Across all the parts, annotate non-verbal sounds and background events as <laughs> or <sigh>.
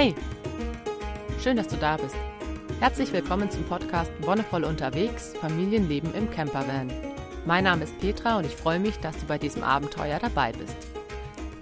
Hey, schön, dass du da bist. Herzlich willkommen zum Podcast Wonnevoll unterwegs, Familienleben im Campervan. Mein Name ist Petra und ich freue mich, dass du bei diesem Abenteuer dabei bist.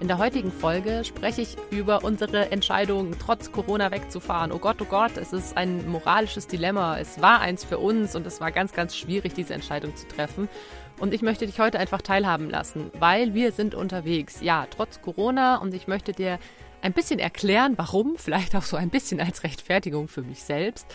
In der heutigen Folge spreche ich über unsere Entscheidung, trotz Corona wegzufahren. Oh Gott, oh Gott, es ist ein moralisches Dilemma. Es war eins für uns und es war ganz, ganz schwierig, diese Entscheidung zu treffen. Und ich möchte dich heute einfach teilhaben lassen, weil wir sind unterwegs. Ja, trotz Corona und ich möchte dir ein bisschen erklären, warum, vielleicht auch so ein bisschen als Rechtfertigung für mich selbst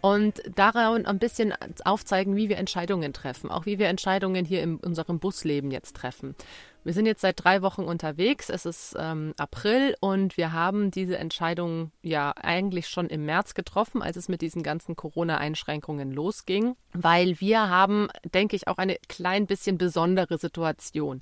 und daran ein bisschen aufzeigen, wie wir Entscheidungen treffen, auch wie wir Entscheidungen hier in unserem Busleben jetzt treffen. Wir sind jetzt seit drei Wochen unterwegs. Es ist ähm, April und wir haben diese Entscheidung ja eigentlich schon im März getroffen, als es mit diesen ganzen Corona-Einschränkungen losging, weil wir haben, denke ich, auch eine klein bisschen besondere Situation.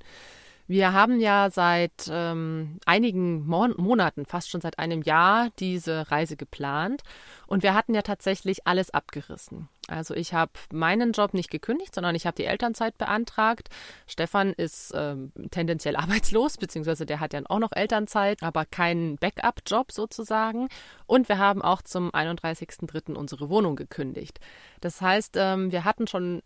Wir haben ja seit ähm, einigen Mon Monaten, fast schon seit einem Jahr, diese Reise geplant und wir hatten ja tatsächlich alles abgerissen. Also ich habe meinen Job nicht gekündigt, sondern ich habe die Elternzeit beantragt. Stefan ist ähm, tendenziell <laughs> arbeitslos, beziehungsweise der hat ja auch noch Elternzeit, aber keinen Backup-Job sozusagen. Und wir haben auch zum 31.03. unsere Wohnung gekündigt. Das heißt, ähm, wir hatten schon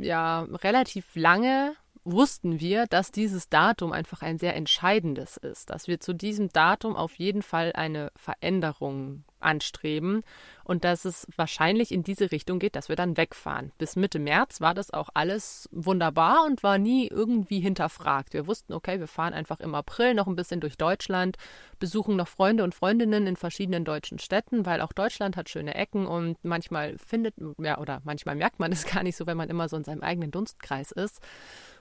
ja relativ lange wussten wir, dass dieses Datum einfach ein sehr entscheidendes ist, dass wir zu diesem Datum auf jeden Fall eine Veränderung anstreben und dass es wahrscheinlich in diese Richtung geht, dass wir dann wegfahren. Bis Mitte März war das auch alles wunderbar und war nie irgendwie hinterfragt. Wir wussten, okay, wir fahren einfach im April noch ein bisschen durch Deutschland, besuchen noch Freunde und Freundinnen in verschiedenen deutschen Städten, weil auch Deutschland hat schöne Ecken und manchmal findet, ja, oder manchmal merkt man es <laughs> gar nicht so, wenn man immer so in seinem eigenen Dunstkreis ist.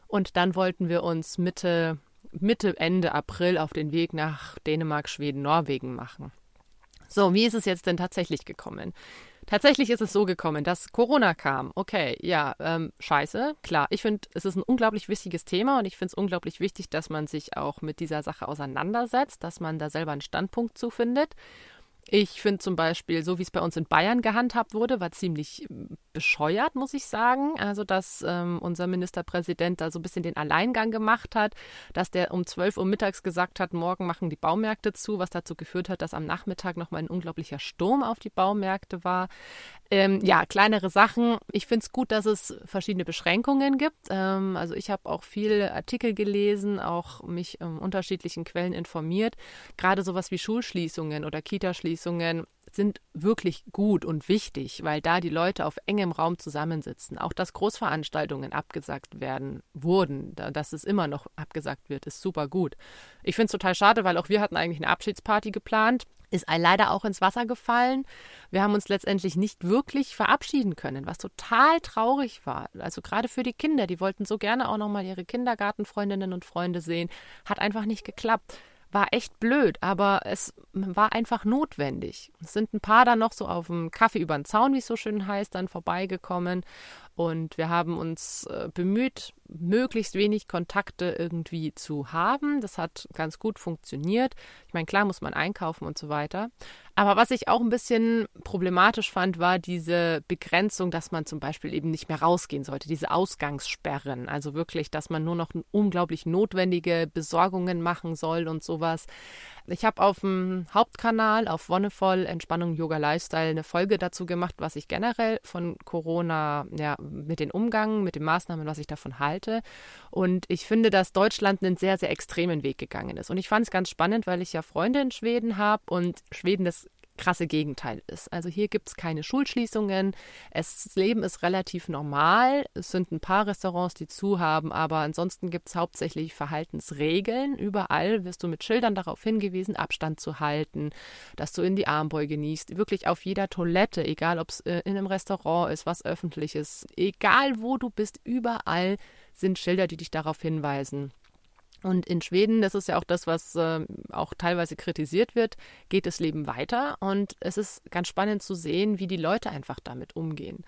Und dann wollten wir uns Mitte, Mitte, Ende April auf den Weg nach Dänemark, Schweden, Norwegen machen. So, wie ist es jetzt denn tatsächlich gekommen? Tatsächlich ist es so gekommen, dass Corona kam. Okay, ja, ähm, scheiße, klar. Ich finde, es ist ein unglaublich wichtiges Thema und ich finde es unglaublich wichtig, dass man sich auch mit dieser Sache auseinandersetzt, dass man da selber einen Standpunkt zu findet. Ich finde zum Beispiel, so wie es bei uns in Bayern gehandhabt wurde, war ziemlich ähm, bescheuert, muss ich sagen. Also, dass ähm, unser Ministerpräsident da so ein bisschen den Alleingang gemacht hat, dass der um 12 Uhr mittags gesagt hat, morgen machen die Baumärkte zu, was dazu geführt hat, dass am Nachmittag nochmal ein unglaublicher Sturm auf die Baumärkte war. Ähm, ja, kleinere Sachen. Ich finde es gut, dass es verschiedene Beschränkungen gibt. Ähm, also, ich habe auch viele Artikel gelesen, auch mich in unterschiedlichen Quellen informiert. Gerade sowas wie Schulschließungen oder Kitaschließungen Schließungen sind wirklich gut und wichtig, weil da die Leute auf engem Raum zusammensitzen. Auch dass Großveranstaltungen abgesagt werden wurden, dass es immer noch abgesagt wird, ist super gut. Ich finde es total schade, weil auch wir hatten eigentlich eine Abschiedsparty geplant. Ist leider auch ins Wasser gefallen. Wir haben uns letztendlich nicht wirklich verabschieden können, was total traurig war. Also gerade für die Kinder, die wollten so gerne auch nochmal ihre Kindergartenfreundinnen und Freunde sehen. Hat einfach nicht geklappt war echt blöd, aber es war einfach notwendig. Es sind ein paar dann noch so auf dem Kaffee über den Zaun, wie es so schön heißt, dann vorbeigekommen und wir haben uns äh, bemüht, möglichst wenig Kontakte irgendwie zu haben. Das hat ganz gut funktioniert. Ich meine, klar muss man einkaufen und so weiter. Aber was ich auch ein bisschen problematisch fand, war diese Begrenzung, dass man zum Beispiel eben nicht mehr rausgehen sollte, diese Ausgangssperren. Also wirklich, dass man nur noch unglaublich notwendige Besorgungen machen soll und sowas. Ich habe auf dem Hauptkanal auf Wonnevoll Entspannung Yoga Lifestyle eine Folge dazu gemacht, was ich generell von Corona, ja, mit den Umgang, mit den Maßnahmen, was ich davon halte. Und ich finde, dass Deutschland einen sehr, sehr extremen Weg gegangen ist. Und ich fand es ganz spannend, weil ich ja Freunde in Schweden habe und Schweden das krasse Gegenteil ist. Also hier gibt es keine Schulschließungen. das Leben ist relativ normal. Es sind ein paar Restaurants, die zu haben, aber ansonsten gibt es hauptsächlich Verhaltensregeln. Überall wirst du mit Schildern darauf hingewiesen, Abstand zu halten, dass du in die Armbeuge niest. Wirklich auf jeder Toilette, egal ob es äh, in einem Restaurant ist, was öffentlich ist, egal wo du bist, überall sind Schilder, die dich darauf hinweisen. Und in Schweden, das ist ja auch das, was äh, auch teilweise kritisiert wird, geht das Leben weiter. Und es ist ganz spannend zu sehen, wie die Leute einfach damit umgehen.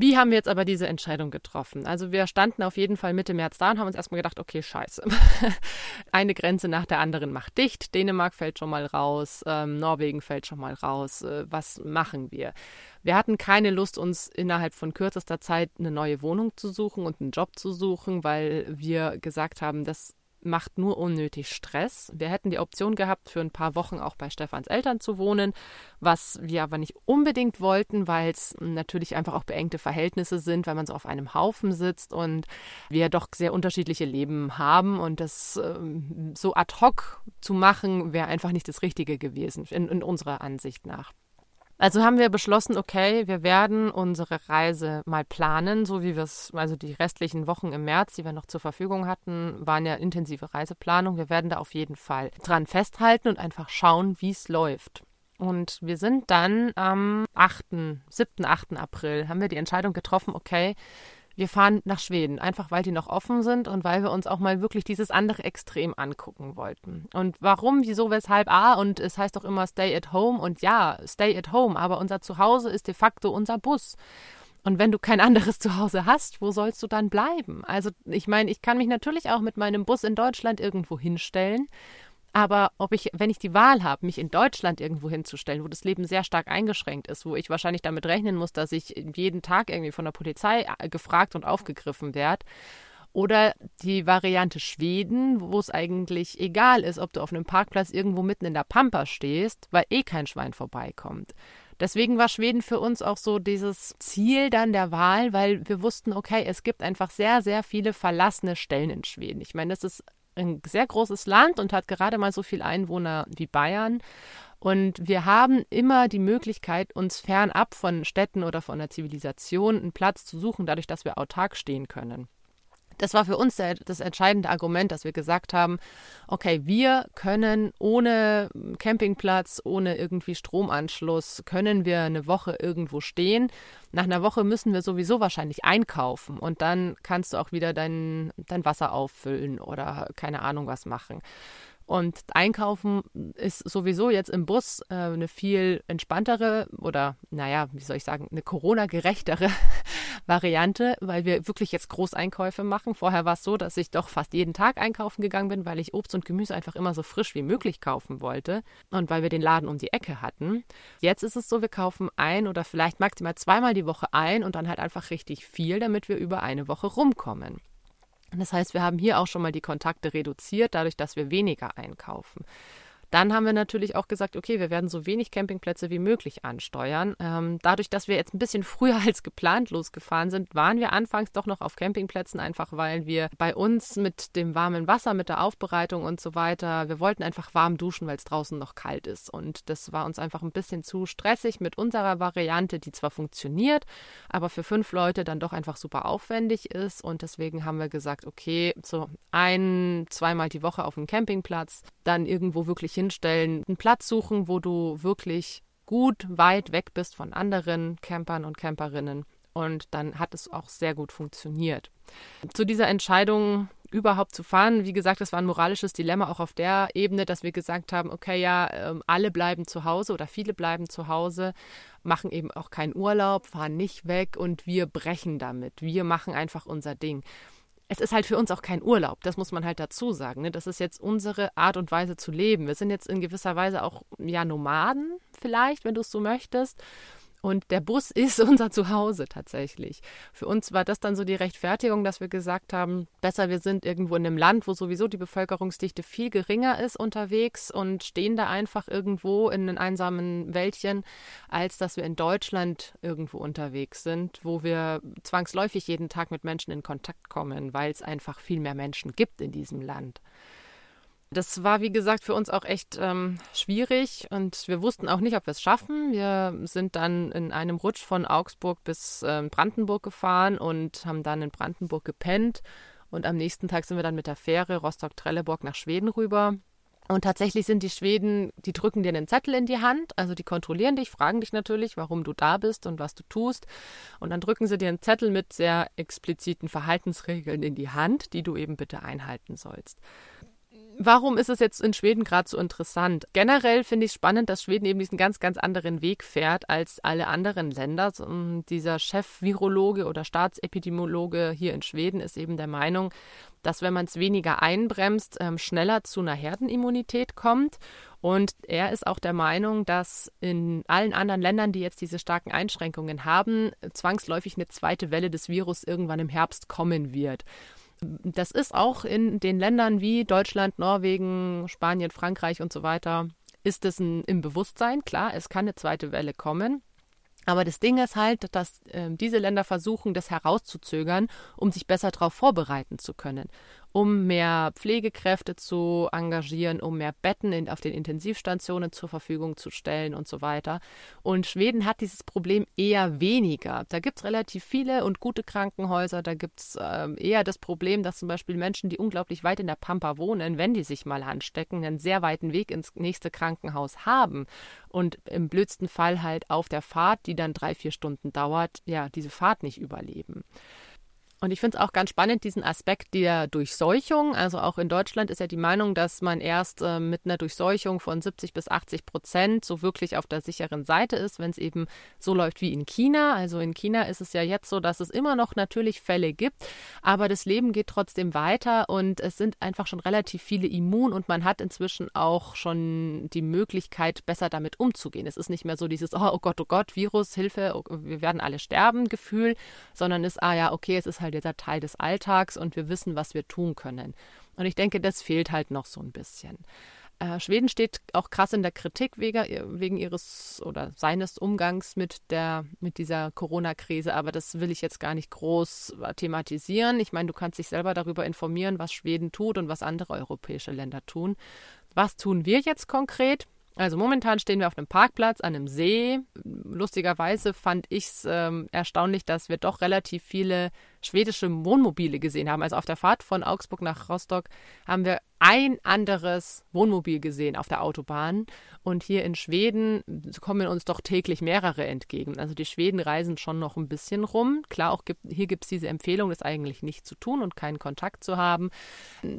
Wie haben wir jetzt aber diese Entscheidung getroffen? Also wir standen auf jeden Fall Mitte März da und haben uns erstmal gedacht, okay, scheiße. <laughs> Eine Grenze nach der anderen macht dicht. Dänemark fällt schon mal raus, ähm, Norwegen fällt schon mal raus. Äh, was machen wir? Wir hatten keine Lust, uns innerhalb von kürzester Zeit eine neue Wohnung zu suchen und einen Job zu suchen, weil wir gesagt haben, das macht nur unnötig Stress. Wir hätten die Option gehabt, für ein paar Wochen auch bei Stefans Eltern zu wohnen, was wir aber nicht unbedingt wollten, weil es natürlich einfach auch beengte Verhältnisse sind, weil man so auf einem Haufen sitzt und wir doch sehr unterschiedliche Leben haben und das ähm, so ad hoc zu machen, wäre einfach nicht das Richtige gewesen, in, in unserer Ansicht nach. Also haben wir beschlossen, okay, wir werden unsere Reise mal planen, so wie wir es, also die restlichen Wochen im März, die wir noch zur Verfügung hatten, waren ja intensive Reiseplanung. Wir werden da auf jeden Fall dran festhalten und einfach schauen, wie es läuft. Und wir sind dann am 8., 7., 8. April, haben wir die Entscheidung getroffen, okay, wir fahren nach Schweden, einfach weil die noch offen sind und weil wir uns auch mal wirklich dieses andere Extrem angucken wollten. Und warum, wieso, weshalb, ah, und es heißt doch immer Stay at Home und ja, Stay at Home, aber unser Zuhause ist de facto unser Bus. Und wenn du kein anderes Zuhause hast, wo sollst du dann bleiben? Also ich meine, ich kann mich natürlich auch mit meinem Bus in Deutschland irgendwo hinstellen aber ob ich, wenn ich die Wahl habe, mich in Deutschland irgendwo hinzustellen, wo das Leben sehr stark eingeschränkt ist, wo ich wahrscheinlich damit rechnen muss, dass ich jeden Tag irgendwie von der Polizei äh, gefragt und aufgegriffen werde, oder die Variante Schweden, wo es eigentlich egal ist, ob du auf einem Parkplatz irgendwo mitten in der Pampa stehst, weil eh kein Schwein vorbeikommt. Deswegen war Schweden für uns auch so dieses Ziel dann der Wahl, weil wir wussten, okay, es gibt einfach sehr, sehr viele verlassene Stellen in Schweden. Ich meine, das ist ein sehr großes Land und hat gerade mal so viele Einwohner wie Bayern. Und wir haben immer die Möglichkeit, uns fernab von Städten oder von der Zivilisation einen Platz zu suchen, dadurch, dass wir autark stehen können. Das war für uns der, das entscheidende Argument, dass wir gesagt haben, okay, wir können ohne Campingplatz, ohne irgendwie Stromanschluss, können wir eine Woche irgendwo stehen. Nach einer Woche müssen wir sowieso wahrscheinlich einkaufen und dann kannst du auch wieder dein, dein Wasser auffüllen oder keine Ahnung was machen. Und Einkaufen ist sowieso jetzt im Bus äh, eine viel entspanntere oder, naja, wie soll ich sagen, eine Corona-gerechtere Variante, weil wir wirklich jetzt Großeinkäufe machen. Vorher war es so, dass ich doch fast jeden Tag einkaufen gegangen bin, weil ich Obst und Gemüse einfach immer so frisch wie möglich kaufen wollte und weil wir den Laden um die Ecke hatten. Jetzt ist es so, wir kaufen ein oder vielleicht maximal zweimal die Woche ein und dann halt einfach richtig viel, damit wir über eine Woche rumkommen. Das heißt, wir haben hier auch schon mal die Kontakte reduziert, dadurch, dass wir weniger einkaufen. Dann haben wir natürlich auch gesagt, okay, wir werden so wenig Campingplätze wie möglich ansteuern. Ähm, dadurch, dass wir jetzt ein bisschen <laughs> früher als geplant losgefahren sind, waren wir anfangs doch noch auf Campingplätzen, einfach weil wir bei uns mit dem warmen Wasser, mit der Aufbereitung und so weiter, wir wollten einfach warm duschen, weil es draußen noch kalt ist. Und das war uns einfach ein bisschen zu stressig mit unserer Variante, die zwar funktioniert, aber für fünf Leute dann doch einfach super aufwendig ist. Und deswegen haben wir gesagt, okay, so ein, zweimal die Woche auf dem Campingplatz, dann irgendwo wirklich hinstellen, einen Platz suchen, wo du wirklich gut weit weg bist von anderen Campern und Camperinnen. Und dann hat es auch sehr gut funktioniert. Zu dieser Entscheidung überhaupt zu fahren, wie gesagt, das war ein moralisches Dilemma auch auf der Ebene, dass wir gesagt haben, okay, ja, ähm, alle bleiben zu Hause oder viele bleiben zu Hause, machen eben auch keinen Urlaub, fahren nicht weg und wir brechen damit. Wir machen einfach unser Ding es ist halt für uns auch kein Urlaub, das muss man halt dazu sagen. Ne? Das ist jetzt unsere Art und Weise zu leben. Wir sind jetzt in gewisser Weise auch ja Nomaden vielleicht, wenn du es so möchtest. Und der Bus <laughs> ist unser Zuhause tatsächlich. Für uns war das dann so die Rechtfertigung, dass wir gesagt haben, besser wir sind irgendwo in einem Land, wo sowieso die Bevölkerungsdichte viel geringer ist unterwegs und stehen da einfach irgendwo in einem einsamen Wäldchen, als dass wir in Deutschland irgendwo unterwegs sind, wo wir zwangsläufig jeden Tag mit Menschen in Kontakt kommen, weil es einfach viel mehr Menschen gibt in diesem Land. Das war, wie gesagt, für uns auch echt ähm, schwierig und wir wussten auch nicht, ob wir es schaffen. Wir sind dann in einem Rutsch von Augsburg bis äh, Brandenburg gefahren und haben dann in Brandenburg gepennt. Und am nächsten Tag sind wir dann mit der Fähre Rostock-Trelleborg nach Schweden rüber. Und tatsächlich sind die Schweden, die drücken dir einen Zettel in die Hand, also die kontrollieren dich, fragen dich natürlich, warum du da bist und was du tust. Und dann drücken sie dir einen Zettel mit sehr expliziten Verhaltensregeln in die Hand, die du eben bitte einhalten sollst. Warum ist es jetzt in Schweden gerade so interessant? Generell finde ich es spannend, dass Schweden eben diesen ganz, ganz anderen Weg fährt als alle anderen Länder. So, dieser Chef-Virologe oder Staatsepidemiologe hier in Schweden ist eben der Meinung, dass wenn man es weniger einbremst, ähm, schneller zu einer Herdenimmunität kommt. Und er ist auch der Meinung, dass in allen anderen Ländern, die jetzt diese starken Einschränkungen haben, zwangsläufig eine zweite Welle des Virus irgendwann im Herbst kommen wird. Das ist auch in den Ländern wie Deutschland, Norwegen, Spanien, Frankreich und so weiter, ist es ein, im Bewusstsein. Klar, es kann eine zweite Welle kommen. Aber das Ding ist halt, dass äh, diese Länder versuchen, das herauszuzögern, um sich besser darauf vorbereiten zu können um mehr Pflegekräfte zu engagieren, um mehr Betten in, auf den Intensivstationen zur Verfügung zu stellen und so weiter. Und Schweden hat dieses Problem eher weniger. Da gibt es relativ viele und gute Krankenhäuser. Da gibt es äh, eher das Problem, dass zum Beispiel Menschen, die unglaublich weit in der Pampa wohnen, wenn die sich mal anstecken, einen sehr weiten Weg ins nächste Krankenhaus haben und im blödsten Fall halt auf der Fahrt, die dann drei, vier Stunden dauert, ja, diese Fahrt nicht überleben. Und ich finde es auch ganz spannend, diesen Aspekt der Durchseuchung. Also auch in Deutschland ist ja die Meinung, dass man erst äh, mit einer Durchseuchung von 70 bis 80 Prozent so wirklich auf der sicheren Seite ist, wenn es eben so läuft wie in China. Also in China ist es ja jetzt so, dass es immer noch natürlich Fälle gibt, aber das Leben geht trotzdem weiter und es sind einfach schon relativ viele immun und man hat inzwischen auch schon die Möglichkeit, besser damit umzugehen. Es ist nicht mehr so dieses, oh, oh Gott, oh Gott, Virus, Hilfe, oh, wir werden alle sterben Gefühl, sondern ist, ah ja, okay, es ist halt halt dieser Teil des Alltags und wir wissen, was wir tun können. Und ich denke, das fehlt halt noch so ein bisschen. Äh, Schweden steht auch krass in der Kritik wegen, wegen ihres oder seines Umgangs mit der mit dieser Corona-Krise, aber das will ich jetzt gar nicht groß thematisieren. Ich meine, du kannst dich selber darüber informieren, was Schweden tut und was andere europäische Länder tun. Was tun wir jetzt konkret? Also momentan stehen wir auf einem Parkplatz an einem See. Lustigerweise fand ich es ähm, erstaunlich, dass wir doch relativ viele schwedische Wohnmobile gesehen haben. Also auf der Fahrt von Augsburg nach Rostock haben wir ein anderes Wohnmobil gesehen auf der Autobahn. Und hier in Schweden kommen uns doch täglich mehrere entgegen. Also die Schweden reisen schon noch ein bisschen rum. Klar, auch gibt, hier gibt es diese Empfehlung, das eigentlich nicht zu tun und keinen Kontakt zu haben.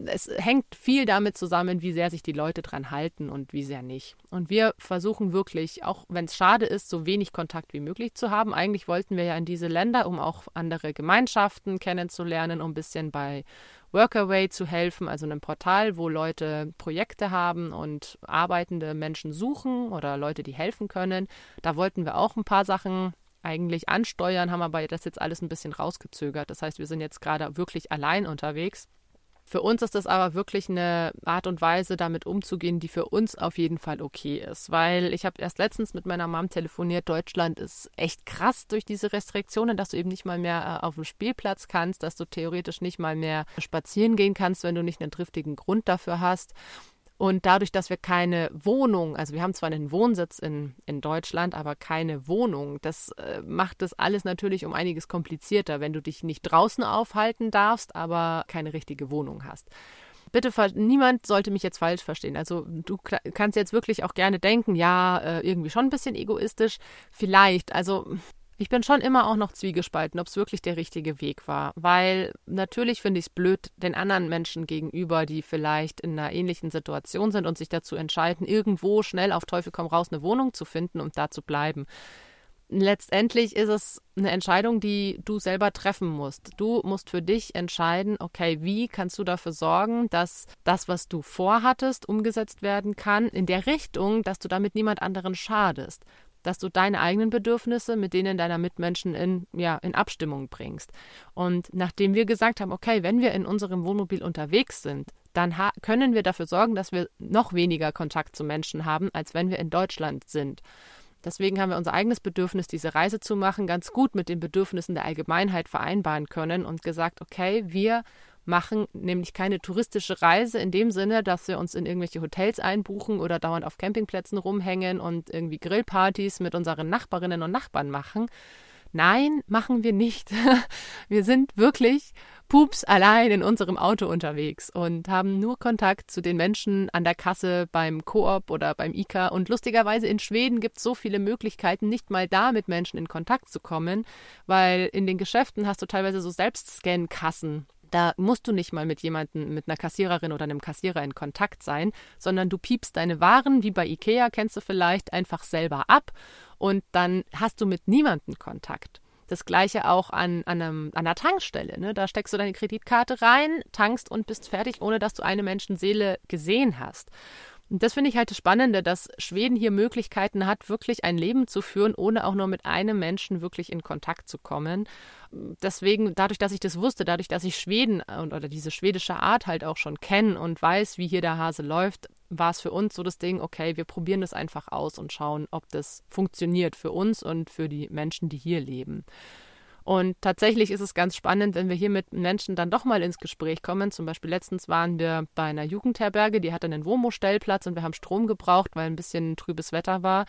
Es hängt viel damit zusammen, wie sehr sich die Leute dran halten und wie sehr nicht. Und wir versuchen wirklich, auch wenn es schade ist, so wenig Kontakt wie möglich zu haben. Eigentlich wollten wir ja in diese Länder, um auch andere Gemeinschaften kennenzulernen, um ein bisschen bei Workaway zu helfen, also einem Portal, wo Leute Projekte haben und arbeitende Menschen suchen oder Leute, die helfen können. Da wollten wir auch ein paar Sachen eigentlich ansteuern, haben aber das jetzt alles ein bisschen rausgezögert. Das heißt, wir sind jetzt gerade wirklich allein unterwegs. Für uns ist das aber wirklich eine Art und Weise, damit umzugehen, die für uns auf jeden Fall okay ist. Weil ich habe erst letztens mit meiner Mom telefoniert, Deutschland ist echt krass durch diese Restriktionen, dass du eben nicht mal mehr äh, auf dem Spielplatz kannst, dass du theoretisch nicht mal mehr spazieren gehen kannst, wenn du nicht einen triftigen Grund dafür hast. Und dadurch, dass wir keine Wohnung, also wir haben zwar einen Wohnsitz in, in Deutschland, aber keine Wohnung, das äh, macht das alles natürlich um einiges komplizierter, wenn du dich nicht draußen aufhalten darfst, aber keine richtige Wohnung hast. Bitte, niemand sollte mich jetzt falsch verstehen. Also du kannst jetzt wirklich auch gerne denken, ja, äh, irgendwie schon ein bisschen egoistisch. Vielleicht, also ich bin schon immer auch noch zwiegespalten, ob es wirklich der richtige Weg war. Weil natürlich finde ich es blöd, den anderen Menschen gegenüber, die vielleicht in einer ähnlichen Situation sind und sich dazu entscheiden, irgendwo schnell auf Teufel komm raus eine Wohnung zu finden und da zu bleiben. Letztendlich ist es eine Entscheidung, die du selber treffen musst. Du musst für dich entscheiden, okay, wie kannst du dafür sorgen, dass das, was du vorhattest, umgesetzt werden kann, in der Richtung, dass du damit niemand anderen schadest dass du deine eigenen Bedürfnisse mit denen deiner Mitmenschen in, ja, in Abstimmung bringst. Und nachdem wir gesagt haben, okay, wenn wir in unserem Wohnmobil unterwegs sind, dann können wir dafür sorgen, dass wir noch weniger Kontakt zu Menschen haben, als wenn wir in Deutschland sind. Deswegen haben wir unser eigenes Bedürfnis, diese Reise zu machen, ganz gut mit den Bedürfnissen der Allgemeinheit vereinbaren können und gesagt, okay, wir machen nämlich keine touristische Reise in dem Sinne, dass wir uns in irgendwelche Hotels einbuchen oder dauernd auf Campingplätzen rumhängen und irgendwie Grillpartys mit unseren Nachbarinnen und Nachbarn machen. Nein, machen wir nicht. <laughs> Wir sind wirklich pups allein in unserem Auto unterwegs und haben nur Kontakt zu den Menschen an der Kasse beim Coop oder beim ICA. Und lustigerweise in Schweden gibt es so viele Möglichkeiten, nicht mal da mit Menschen in Kontakt zu kommen, weil in den Geschäften hast du teilweise so Selbstscan-Kassen da musst du nicht mal mit jemandem, mit einer Kassiererin oder einem Kassierer in Kontakt sein, sondern du piepst deine Waren, wie bei Ikea kennst du vielleicht, einfach selber ab und dann hast du mit niemandem Kontakt. Das gleiche auch an, an, einem, an einer Tankstelle. Ne? Da steckst du deine Kreditkarte rein, tankst und bist fertig, ohne dass du eine Menschenseele gesehen hast. Und das finde ich halt das Spannende, dass Schweden hier Möglichkeiten hat, wirklich ein Leben zu führen, ohne auch nur mit einem Menschen wirklich in Kontakt zu kommen. Deswegen, dadurch, dass ich das wusste, dadurch, dass ich Schweden und, oder diese schwedische Art halt auch schon kenne und weiß, wie hier der Hase läuft, war es für uns so das Ding, okay, wir probieren das einfach aus und schauen, ob das funktioniert für uns und für die Menschen, die hier leben. Und tatsächlich ist es ganz spannend, wenn wir hier mit Menschen dann doch mal ins Gespräch kommen. Zum Beispiel letztens waren wir bei einer Jugendherberge, die hatte einen Womo-Stellplatz und wir haben Strom gebraucht, weil ein bisschen trübes Wetter war.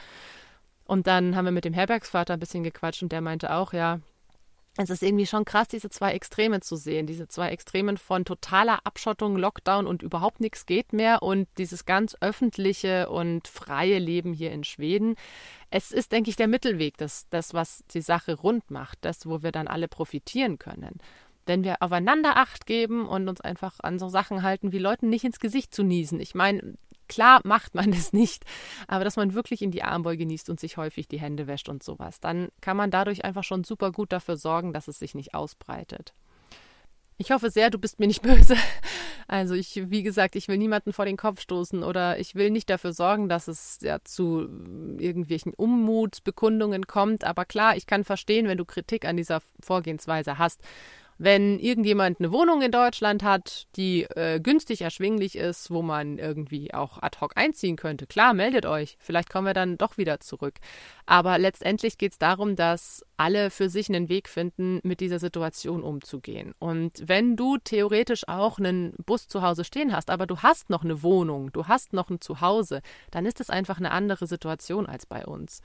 Und dann haben wir mit dem Herbergsvater ein bisschen gequatscht und der meinte auch, ja, es ist irgendwie schon krass, diese zwei Extreme zu sehen. Diese zwei Extremen von totaler Abschottung, Lockdown und überhaupt nichts geht mehr und dieses ganz öffentliche und freie Leben hier in Schweden. Es ist, denke ich, der Mittelweg, das, das, was die Sache rund macht, das, wo wir dann alle profitieren können. Wenn wir aufeinander Acht geben und uns einfach an so Sachen halten, wie Leuten nicht ins Gesicht zu niesen. Ich meine, Klar macht man <laughs> das nicht, aber dass man wirklich in die Armbeuge niest und sich häufig die Hände wäscht und sowas, dann kann man dadurch einfach schon super gut dafür sorgen, dass es sich nicht ausbreitet. Ich hoffe sehr, du bist mir nicht <laughs> böse. Also ich, wie gesagt, ich will niemanden vor den Kopf stoßen oder ich will nicht dafür sorgen, dass es ja zu irgendwelchen Unmutsbekundungen kommt. Aber klar, ich kann verstehen, wenn du Kritik an dieser Vorgehensweise hast wenn irgendjemand eine Wohnung in Deutschland hat, die äh, günstig erschwinglich ist, wo man irgendwie auch ad hoc einziehen könnte, klar, meldet euch. Vielleicht kommen wir dann doch wieder zurück. Aber letztendlich geht es darum, dass alle für sich einen Weg finden, mit dieser Situation umzugehen. Und wenn du theoretisch auch einen Bus zu Hause stehen hast, aber du hast noch eine Wohnung, du hast noch ein Zuhause, dann ist es einfach eine andere Situation als bei uns.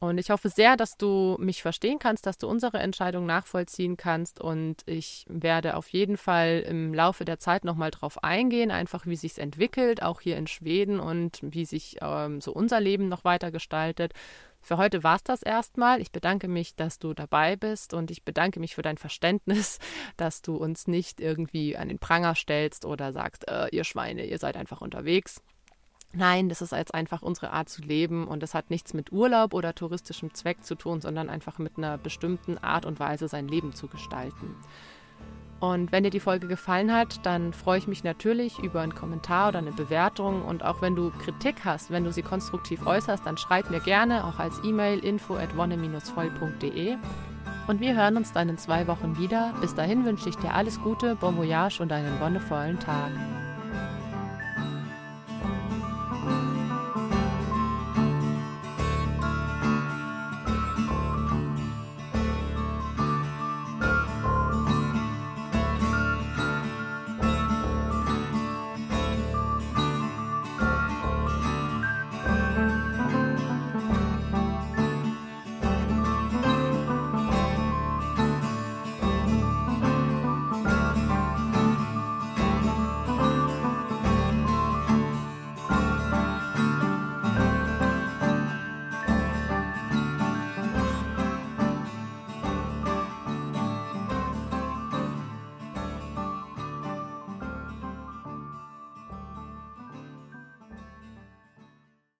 Und ich hoffe sehr, dass du mich verstehen kannst, dass du unsere Entscheidung nachvollziehen kannst. Und ich werde auf jeden Fall im Laufe der Zeit nochmal drauf eingehen, einfach wie sich entwickelt, auch hier in Schweden und wie sich ähm, so unser Leben noch weiter gestaltet. Für heute war es das erstmal. Ich bedanke mich, dass du dabei bist und ich bedanke mich für dein Verständnis, <laughs> dass du uns nicht irgendwie an den Pranger stellst oder sagst, äh, ihr Schweine, ihr seid einfach unterwegs. Nein, das ist jetzt einfach unsere Art zu leben und das hat nichts mit Urlaub oder touristischem Zweck zu tun, sondern einfach mit einer bestimmten Art und Weise sein Leben zu gestalten. Und wenn dir die Folge gefallen hat, dann freue ich mich natürlich über einen Kommentar oder eine Bewertung. Und auch wenn du Kritik hast, wenn du sie konstruktiv äußerst, dann schreib mir gerne auch als E-Mail info at wonne-voll.de. Und wir hören uns dann in zwei Wochen wieder. Bis dahin wünsche ich dir alles Gute, bon voyage und einen wonnevollen Tag.